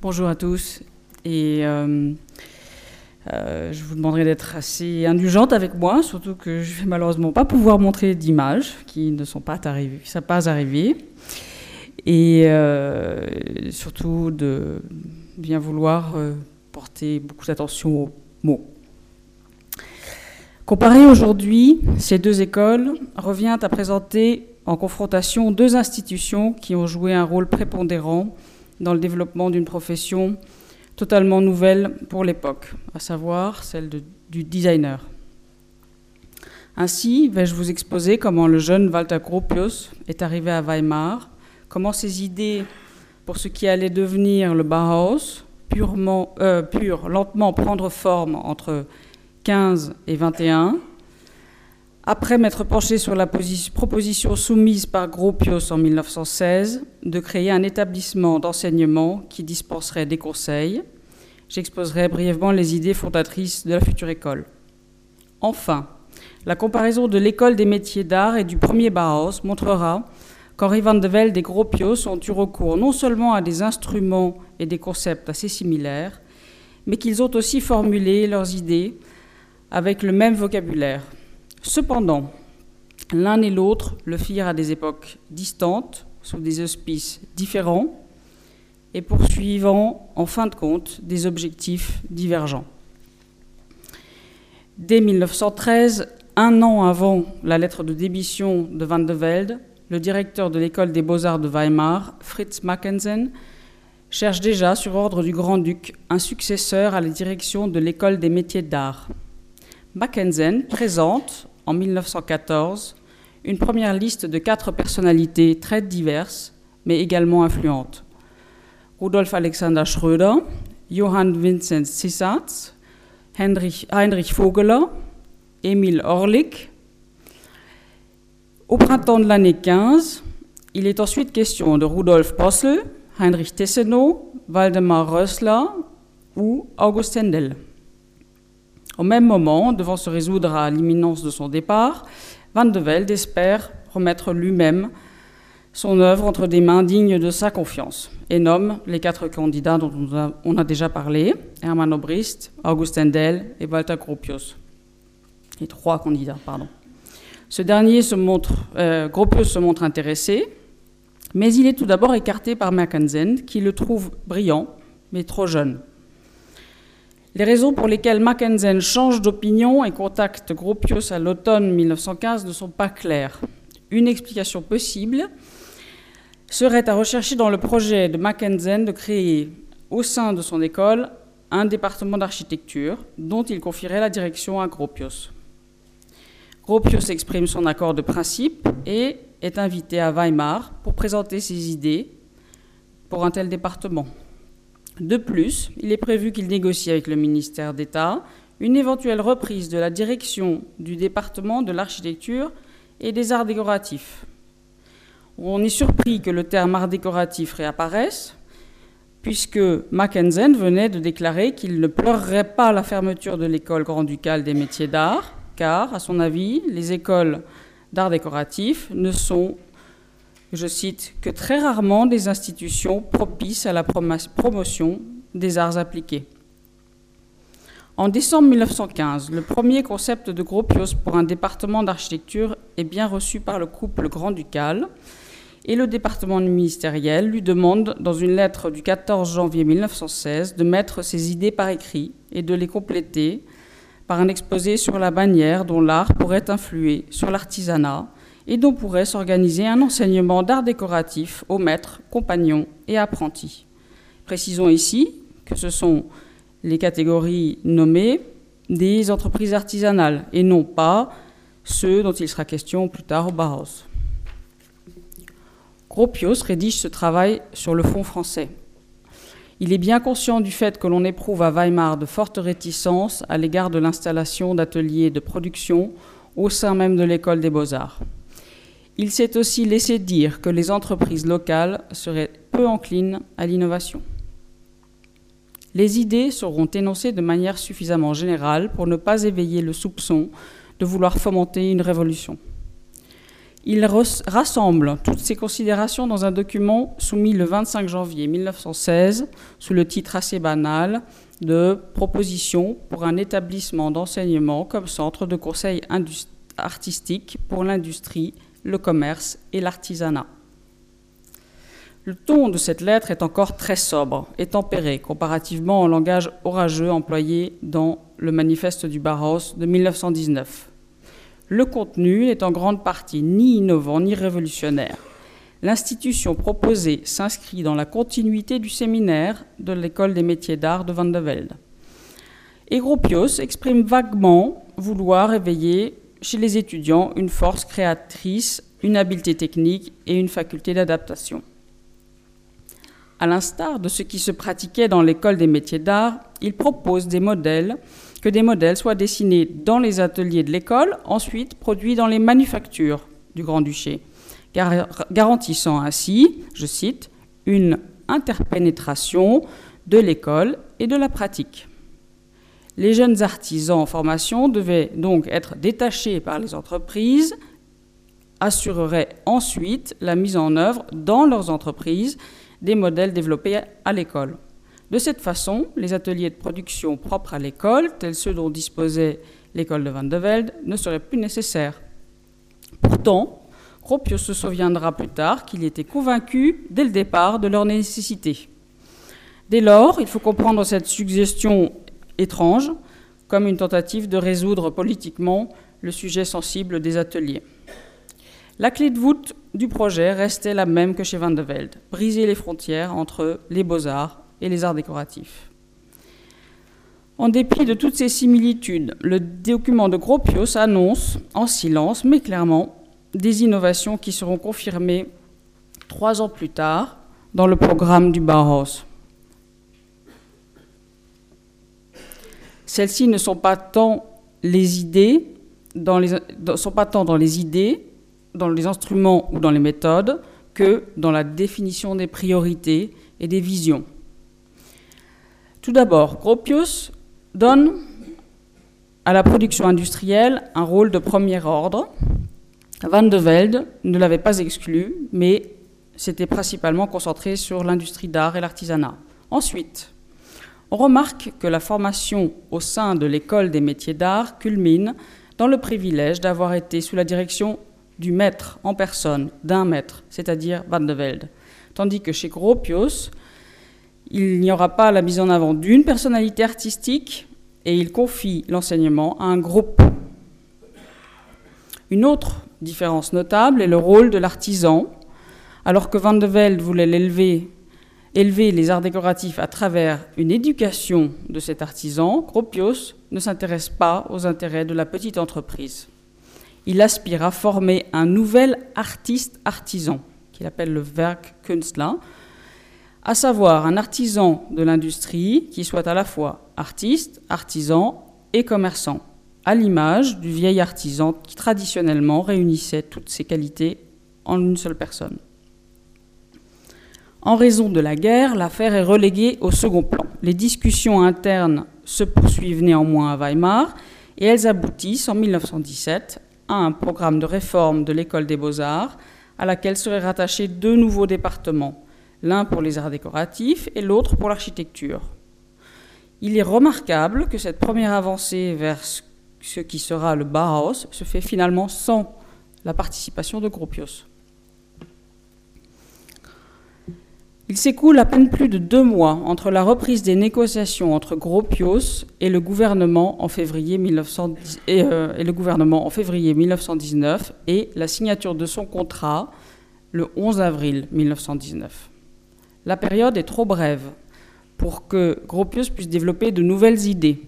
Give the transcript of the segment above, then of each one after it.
Bonjour à tous. Et euh, euh, je vous demanderai d'être assez indulgente avec moi, surtout que je vais malheureusement pas pouvoir montrer d'images qui ne sont pas arrivées, pas. Et euh, surtout de bien vouloir porter beaucoup d'attention aux mots. Comparer aujourd'hui ces deux écoles revient à présenter en confrontation deux institutions qui ont joué un rôle prépondérant dans le développement d'une profession totalement nouvelle pour l'époque, à savoir celle du designer. Ainsi, vais-je vous exposer comment le jeune Walter Gropius est arrivé à Weimar, comment ses idées pour ce qui allait devenir le Bauhaus, purement, euh, lentement prendre forme entre 15 et 21, après m'être penché sur la proposition soumise par Gropius en 1916 de créer un établissement d'enseignement qui dispenserait des conseils, j'exposerai brièvement les idées fondatrices de la future école. Enfin, la comparaison de l'école des métiers d'art et du premier Bauhaus montrera qu'Henri van de Velde et Gropius ont eu recours non seulement à des instruments et des concepts assez similaires, mais qu'ils ont aussi formulé leurs idées avec le même vocabulaire. Cependant, l'un et l'autre le firent à des époques distantes, sous des auspices différents, et poursuivant, en fin de compte, des objectifs divergents. Dès 1913, un an avant la lettre de démission de Van de Velde, le directeur de l'école des beaux-arts de Weimar, Fritz Mackensen, cherche déjà, sur ordre du grand-duc, un successeur à la direction de l'école des métiers d'art. Mackensen présente, en 1914, une première liste de quatre personnalités très diverses, mais également influentes. Rudolf Alexander Schröder, Johann Vincent Sissatz, Heinrich, Vogeler, Emil Orlik. Au printemps de l'année 15, il est ensuite question de Rudolf Possel, Heinrich Tessenow, Waldemar Rössler ou August Hendel. Au même moment, devant se résoudre à l'imminence de son départ, Van de Velde espère remettre lui-même son œuvre entre des mains dignes de sa confiance et nomme les quatre candidats dont on a, déjà parlé, Hermann Obrist, August Endel et Walter Gropius. Les trois candidats, pardon. Ce dernier se montre, euh, Gropius se montre intéressé, mais il est tout d'abord écarté par Mackensen, qui le trouve brillant, mais trop jeune. Les raisons pour lesquelles Mackensen change d'opinion et contacte Gropius à l'automne 1915 ne sont pas claires. Une explication possible serait à rechercher dans le projet de Mackensen de créer au sein de son école un département d'architecture dont il confierait la direction à Gropius. Gropius exprime son accord de principe et est invité à Weimar pour présenter ses idées pour un tel département. De plus, il est prévu qu'il négocie avec le ministère d'État une éventuelle reprise de la direction du département de l'architecture et des arts décoratifs. On est surpris que le terme art décoratif réapparaisse, puisque Mackensen venait de déclarer qu'il ne pleurerait pas la fermeture de l'école grand-ducale des métiers d'art, car, à son avis, les écoles d'art décoratif ne sont je cite, que très rarement des institutions propices à la promotion des arts appliqués. En décembre 1915, le premier concept de Gropius pour un département d'architecture est bien reçu par le couple grand-ducal et le département ministériel lui demande, dans une lettre du 14 janvier 1916, de mettre ses idées par écrit et de les compléter par un exposé sur la bannière dont l'art pourrait influer sur l'artisanat et dont pourrait s'organiser un enseignement d'art décoratif aux maîtres, compagnons et apprentis. Précisons ici que ce sont les catégories nommées des entreprises artisanales et non pas ceux dont il sera question plus tard au Bauhaus. Gropius rédige ce travail sur le fond français. Il est bien conscient du fait que l'on éprouve à Weimar de fortes réticences à l'égard de l'installation d'ateliers de production au sein même de l'école des beaux-arts. Il s'est aussi laissé dire que les entreprises locales seraient peu enclines à l'innovation. Les idées seront énoncées de manière suffisamment générale pour ne pas éveiller le soupçon de vouloir fomenter une révolution. Il rassemble toutes ces considérations dans un document soumis le 25 janvier 1916 sous le titre assez banal de Proposition pour un établissement d'enseignement comme centre de conseil artistique pour l'industrie, le commerce et l'artisanat. Le ton de cette lettre est encore très sobre et tempéré comparativement au langage orageux employé dans le manifeste du Barros de 1919. Le contenu n'est en grande partie ni innovant ni révolutionnaire. L'institution proposée s'inscrit dans la continuité du séminaire de l'école des métiers d'art de Van de Velde. Et Gropius exprime vaguement vouloir éveiller chez les étudiants une force créatrice, une habileté technique et une faculté d'adaptation. À l'instar de ce qui se pratiquait dans l'école des métiers d'art, il propose des modèles que des modèles soient dessinés dans les ateliers de l'école, ensuite produits dans les manufactures du Grand-Duché, garantissant ainsi, je cite, une interpénétration de l'école et de la pratique. Les jeunes artisans en formation devaient donc être détachés par les entreprises, assureraient ensuite la mise en œuvre dans leurs entreprises des modèles développés à l'école. De cette façon, les ateliers de production propres à l'école, tels ceux dont disposait l'école de Van de Velde, ne seraient plus nécessaires. Pourtant, Gropius se souviendra plus tard qu'il était convaincu dès le départ de leur nécessité. Dès lors, il faut comprendre cette suggestion étrange comme une tentative de résoudre politiquement le sujet sensible des ateliers. La clé de voûte du projet restait la même que chez Van de Velde, briser les frontières entre les beaux-arts et les arts décoratifs. En dépit de toutes ces similitudes, le document de Gropius annonce, en silence mais clairement, des innovations qui seront confirmées trois ans plus tard dans le programme du Bauhaus. Celles-ci ne sont pas tant dans les, dans les idées, dans les instruments ou dans les méthodes, que dans la définition des priorités et des visions. Tout d'abord, Gropius donne à la production industrielle un rôle de premier ordre. Van de Velde ne l'avait pas exclu, mais s'était principalement concentré sur l'industrie d'art et l'artisanat. Ensuite, on remarque que la formation au sein de l'école des métiers d'art culmine dans le privilège d'avoir été sous la direction du maître en personne, d'un maître, c'est-à-dire Van de Velde. Tandis que chez Gropius, il n'y aura pas la mise en avant d'une personnalité artistique et il confie l'enseignement à un groupe. Une autre différence notable est le rôle de l'artisan. Alors que Van de Velde voulait l'élever, élever les arts décoratifs à travers une éducation de cet artisan, Gropius ne s'intéresse pas aux intérêts de la petite entreprise. Il aspire à former un nouvel artiste artisan, qu'il appelle le Werkkünstler, à savoir un artisan de l'industrie qui soit à la fois artiste, artisan et commerçant, à l'image du vieil artisan qui traditionnellement réunissait toutes ces qualités en une seule personne. En raison de la guerre, l'affaire est reléguée au second plan. Les discussions internes se poursuivent néanmoins à Weimar et elles aboutissent en 1917 à un programme de réforme de l'école des beaux-arts à laquelle seraient rattachés deux nouveaux départements, l'un pour les arts décoratifs et l'autre pour l'architecture. Il est remarquable que cette première avancée vers ce qui sera le Bauhaus se fait finalement sans la participation de Gropius. Il s'écoule à peine plus de deux mois entre la reprise des négociations entre Gropius et le gouvernement en février, euh, et le gouvernement en février 1919 et la signature de son contrat le 11 avril 1919. La période est trop brève pour que Gropius puisse développer de nouvelles idées.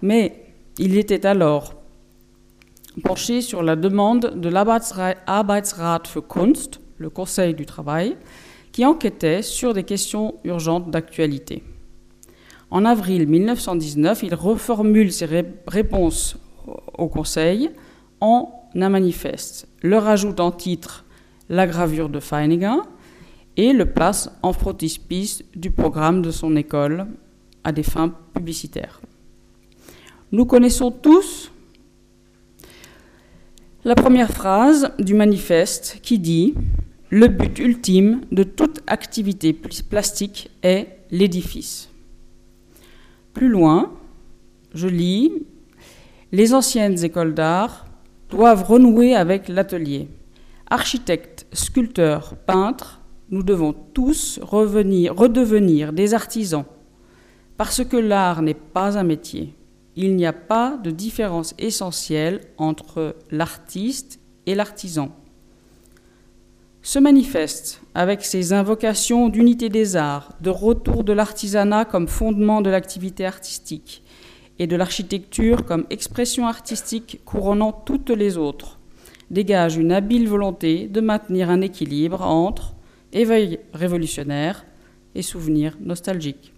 Mais il était alors penché sur la demande de l'Arbeitsrat für Kunst, le Conseil du travail, qui enquêtait sur des questions urgentes d'actualité. En avril 1919, il reformule ses réponses au Conseil en un manifeste, leur ajoute en titre la gravure de Feininger, et le place en frontispice du programme de son école à des fins publicitaires. Nous connaissons tous La première phrase du manifeste qui dit Le but ultime de toute activité plastique est l'édifice. Plus loin, je lis Les anciennes écoles d'art doivent renouer avec l'atelier. Architectes, sculpteurs, peintres, nous devons tous redevenir des artisans, parce que l'art n'est pas un métier. Il n'y a pas de différence essentielle entre l'artiste et l'artisan. Ce manifeste, avec ses invocations d'unité des arts, de retour de l'artisanat comme fondement de l'activité artistique, et de l'architecture comme expression artistique couronnant toutes les autres, dégage une habile volonté de maintenir un équilibre entre éveil révolutionnaire et souvenir nostalgique.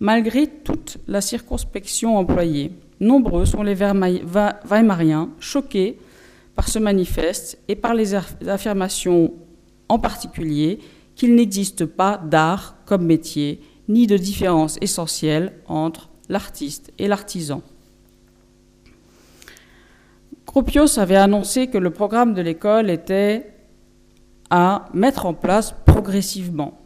Malgré toute la circonspection employée, nombreux sont les Weimariens choqués par ce manifeste et par les affirmations en particulier qu'il n'existe pas d'art comme métier, ni de différence essentielle entre l'artiste et l'artisan. Gropius avait annoncé que le programme de l'école était à mettre en place progressivement.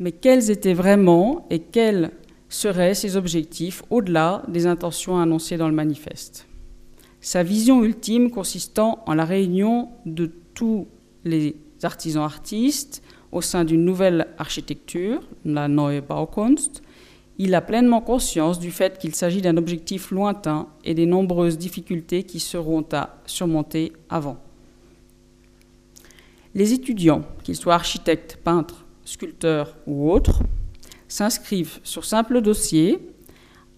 Mais quels étaient vraiment et quels seraient ses objectifs au-delà des intentions annoncées dans le manifeste? Sa vision ultime consistant en la réunion de tous les artisans artistes au sein d'une nouvelle architecture, la Neue Baukunst, il a pleinement conscience du fait qu'il s'agit d'un objectif lointain et des nombreuses difficultés qui seront à surmonter avant. Les étudiants, qu'ils soient architectes, peintres, sculpteurs ou autres, s'inscrivent sur simple dossier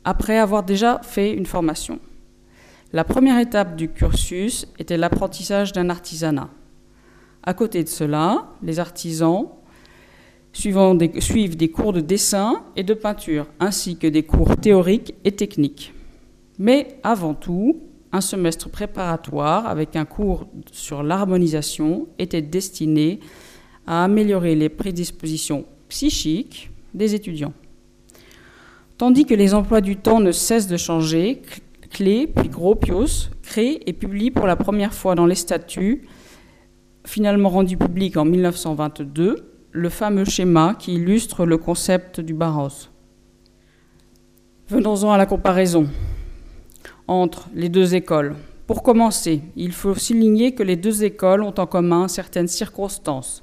après avoir déjà fait une formation. La première étape du cursus était l'apprentissage d'un artisanat. À côté de cela, les artisans suivent des cours de dessin et de peinture, ainsi que des cours théoriques et techniques. Mais avant tout, un semestre préparatoire avec un cours sur l'harmonisation était destiné à améliorer les prédispositions psychiques des étudiants. Tandis que les emplois du temps ne cessent de changer, Clé puis Gropius crée et publie pour la première fois dans les statuts, finalement rendu public en 1922, le fameux schéma qui illustre le concept du Barros. Venons-en à la comparaison entre les deux écoles. Pour commencer, il faut souligner que les deux écoles ont en commun certaines circonstances.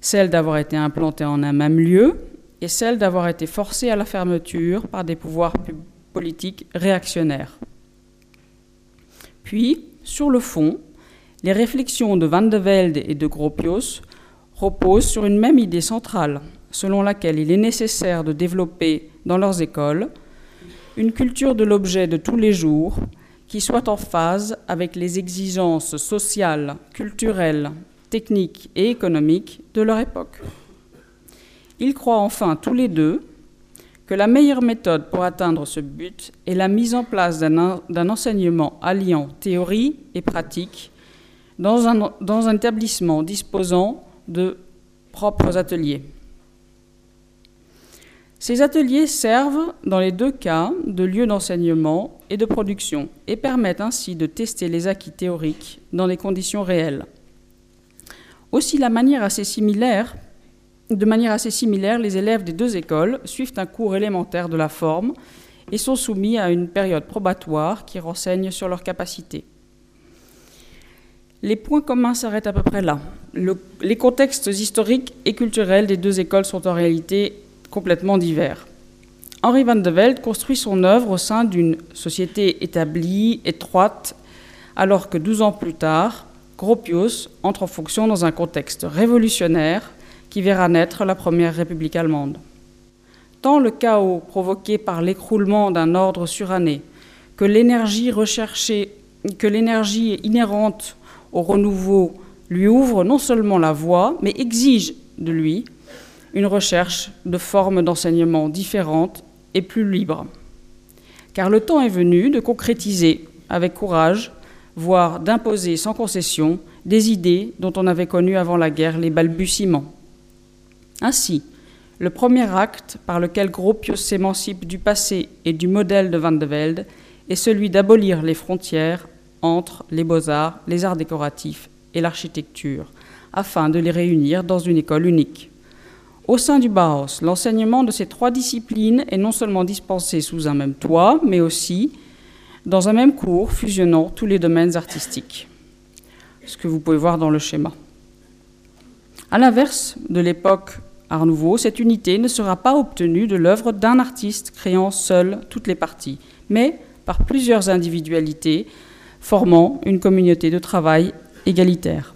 Celle d'avoir été implantées en un même lieu et celle d'avoir été forcées à la fermeture par des pouvoirs politiques réactionnaires. Puis, sur le fond, les réflexions de Van de Velde et de Gropius repose sur une même idée centrale, selon laquelle il est nécessaire de développer dans leurs écoles une culture de l'objet de tous les jours qui soit en phase avec les exigences sociales, culturelles, techniques et économiques de leur époque. Ils croient enfin tous les deux que la meilleure méthode pour atteindre ce but est la mise en place d'un enseignement alliant théorie et pratique dans un, établissement disposant de propres ateliers. Ces ateliers servent, dans les deux cas, de lieu d'enseignement et de production et permettent ainsi de tester les acquis théoriques dans des conditions réelles. Aussi, la manière assez similaire, de manière assez similaire, les élèves des deux écoles suivent un cours élémentaire de la forme et sont soumis à une période probatoire qui renseigne sur leurs capacités. Les points communs s'arrêtent à peu près là. les contextes historiques et culturels des deux écoles sont en réalité complètement divers. Henri van de Velde construit son œuvre au sein d'une société établie, étroite, alors que 12 ans plus tard, Gropius entre en fonction dans un contexte révolutionnaire qui verra naître la première République allemande. Tant le chaos provoqué par l'écroulement d'un ordre suranné que l'énergie recherchée, que l'énergie inhérente au renouveau lui ouvre non seulement la voie, mais exige de lui une recherche de formes d'enseignement différentes et plus libres. Car le temps est venu de concrétiser avec courage, voire d'imposer sans concession, des idées dont on avait connu avant la guerre les balbutiements. Ainsi, le premier acte par lequel Gropius s'émancipe du passé et du modèle de Van de Velde est celui d'abolir les frontières entre les beaux-arts, les arts décoratifs et l'architecture, afin de les réunir dans une école unique. Au sein du Bauhaus, l'enseignement de ces trois disciplines est non seulement dispensé sous un même toit, mais aussi dans un même cours fusionnant tous les domaines artistiques. Ce que vous pouvez voir dans le schéma. À l'inverse de l'époque Art Nouveau, cette unité ne sera pas obtenue de l'œuvre d'un artiste créant seul toutes les parties, mais par plusieurs individualités formant une communauté de travail égalitaire.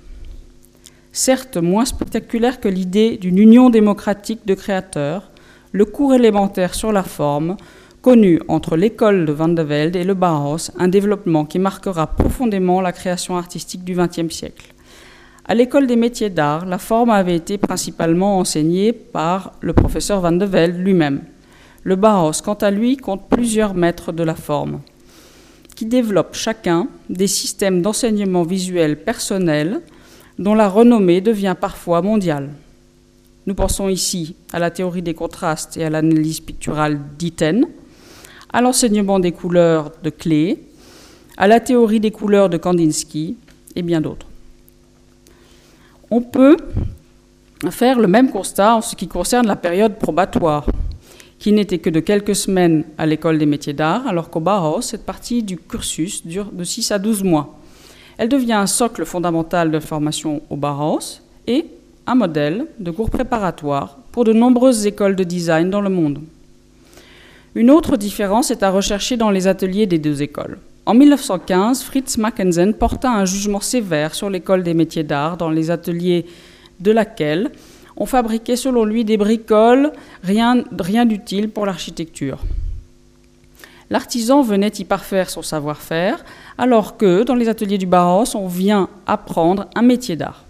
Certes moins spectaculaire que l'idée d'une union démocratique de créateurs, le cours élémentaire sur la forme, connu entre l'école de Van de Velde et le Bauhaus, un développement qui marquera profondément la création artistique du XXe siècle. À l'école des métiers d'art, la forme avait été principalement enseignée par le professeur Van de Velde lui-même. Le Bauhaus, quant à lui, compte plusieurs maîtres de la forme, qui développent chacun des systèmes d'enseignement visuel personnels dont la renommée devient parfois mondiale. Nous pensons ici à la théorie des contrastes et à l'analyse picturale d'Iten, à l'enseignement des couleurs de Klee, à la théorie des couleurs de Kandinsky et bien d'autres. On peut faire le même constat en ce qui concerne la période probatoire qui n'était que de quelques semaines à l'école des métiers d'art, alors qu'au Bauhaus, cette partie du cursus dure de 6 à 12 mois. Elle devient un socle fondamental de formation au Bauhaus et un modèle de cours préparatoire pour de nombreuses écoles de design dans le monde. Une autre différence est à rechercher dans les ateliers des deux écoles. En 1915, Fritz Mackensen porta un jugement sévère sur l'école des métiers d'art dans les ateliers de laquelle on fabriquait selon lui des bricoles, rien, d'utile pour l'architecture. L'artisan venait y parfaire son savoir-faire, alors que dans les ateliers du Bauhaus, on vient apprendre un métier d'art.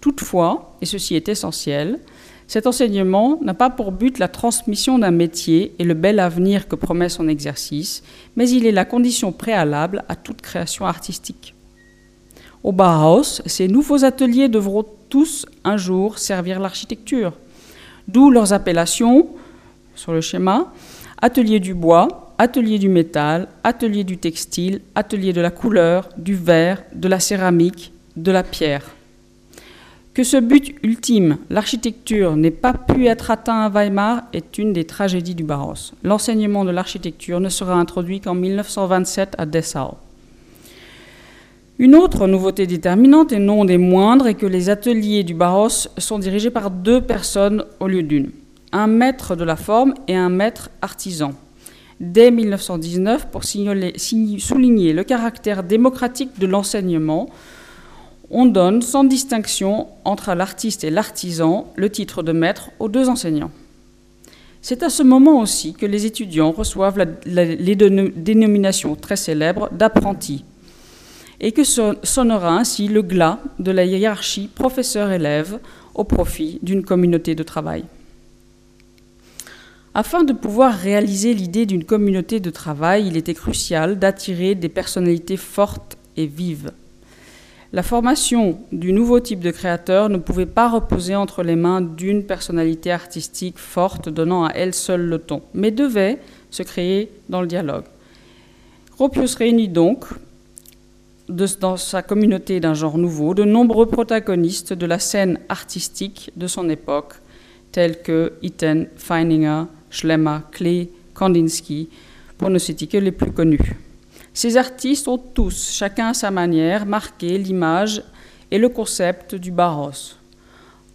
Toutefois, et ceci est essentiel, cet enseignement n'a pas pour but la transmission d'un métier et le bel avenir que promet son exercice, mais il est la condition préalable à toute création artistique. Au Bauhaus, ces nouveaux ateliers devront tous un jour servir l'architecture, d'où leurs appellations sur le schéma atelier du bois, atelier du métal, atelier du textile, atelier de la couleur, du verre, de la céramique, de la pierre. Que ce but ultime, l'architecture, n'ait pas pu être atteint à Weimar est une des tragédies du Bauhaus. L'enseignement de l'architecture ne sera introduit qu'en 1927 à Dessau. Une autre nouveauté déterminante, et non des moindres, est que les ateliers du Bauhaus sont dirigés par deux personnes au lieu d'une, un maître de la forme et un maître artisan. Dès 1919, pour souligner le caractère démocratique de l'enseignement, on donne sans distinction entre l'artiste et l'artisan le titre de maître aux deux enseignants. C'est à ce moment aussi que les étudiants reçoivent les dénominations très célèbres d'apprenti et que sonnera ainsi le glas de la hiérarchie professeur-élève au profit d'une communauté de travail. Afin de pouvoir réaliser l'idée d'une communauté de travail, il était crucial d'attirer des personnalités fortes et vives. La formation du nouveau type de créateur ne pouvait pas reposer entre les mains d'une personnalité artistique forte donnant à elle seule le ton, mais devait se créer dans le dialogue. Gropius réunit donc dans sa communauté d'un genre nouveau de nombreux protagonistes de la scène artistique de son époque, tels que Itten, Feininger, Schlemmer, Klee, Kandinsky, pour ne citer que les plus connus. Ces artistes ont tous, chacun à sa manière, marqué l'image et le concept du Bauhaus.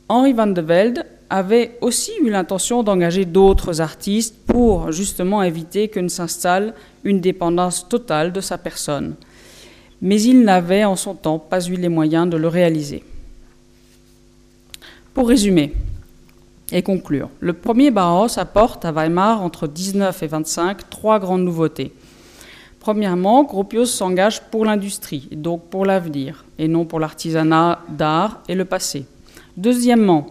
Henri van de Velde avait aussi eu l'intention d'engager d'autres artistes pour justement éviter que ne s'installe une dépendance totale de sa personne mais il n'avait en son temps pas eu les moyens de le réaliser. Pour résumer et conclure, le premier Bauhaus apporte à Weimar entre 19 et 25 trois grandes nouveautés. Premièrement, Gropius s'engage pour l'industrie, donc pour l'avenir, et non pour l'artisanat d'art et le passé. Deuxièmement,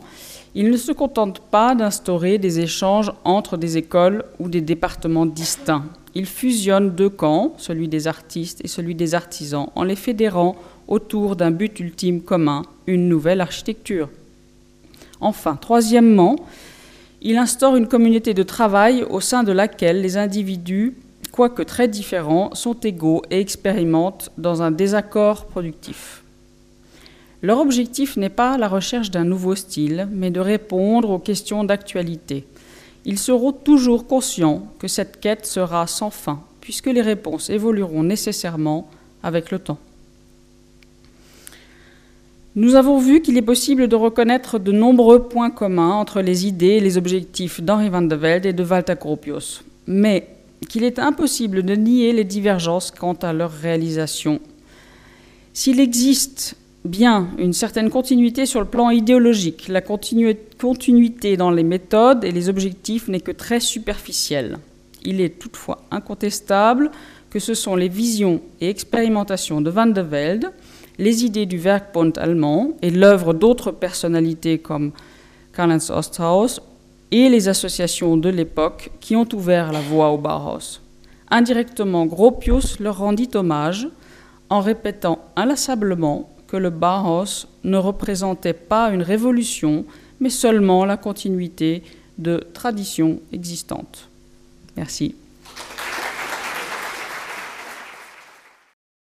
il ne se contente pas d'instaurer des échanges entre des écoles ou des départements distincts. Il fusionne deux camps, celui des artistes et celui des artisans, en les fédérant autour d'un but ultime commun, une nouvelle architecture. Enfin, troisièmement, il instaure une communauté de travail au sein de laquelle les individus quoique très différents, sont égaux et expérimentent dans un désaccord productif. Leur objectif n'est pas la recherche d'un nouveau style, mais de répondre aux questions d'actualité. Ils seront toujours conscients que cette quête sera sans fin, puisque les réponses évolueront nécessairement avec le temps. Nous avons vu qu'il est possible de reconnaître de nombreux points communs entre les idées et les objectifs d'Henri van de Velde et de Walter Gropius, mais qu'il est impossible de nier les divergences quant à leur réalisation. S'il existe bien une certaine continuité sur le plan idéologique, la continuité dans les méthodes et les objectifs n'est que très superficielle. Il est toutefois incontestable que ce sont les visions et expérimentations de Van de Velde les idées du Werkbund allemand et l'œuvre d'autres personnalités comme Karl-Heinz Osthaus et les associations de l'époque qui ont ouvert la voie au Bauhaus. Indirectement, Gropius leur rendit hommage en répétant inlassablement que le Bauhaus ne représentait pas une révolution, mais seulement la continuité de traditions existantes. Merci.